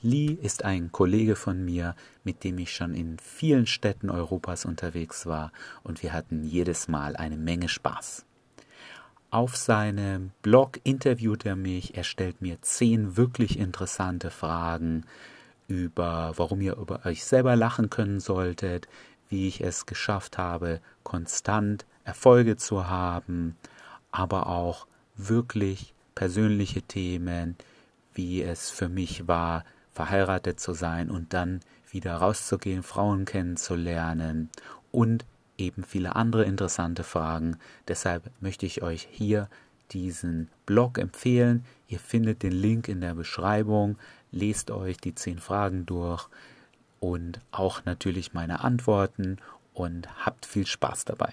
Lee ist ein Kollege von mir, mit dem ich schon in vielen Städten Europas unterwegs war und wir hatten jedes Mal eine Menge Spaß. Auf seinem Blog interviewt er mich, er stellt mir zehn wirklich interessante Fragen über, warum ihr über euch selber lachen können solltet, wie ich es geschafft habe, konstant Erfolge zu haben, aber auch wirklich persönliche Themen, wie es für mich war, verheiratet zu sein und dann wieder rauszugehen, Frauen kennenzulernen und eben viele andere interessante Fragen. Deshalb möchte ich euch hier diesen Blog empfehlen. Ihr findet den Link in der Beschreibung. Lest euch die zehn Fragen durch und auch natürlich meine Antworten und habt viel Spaß dabei.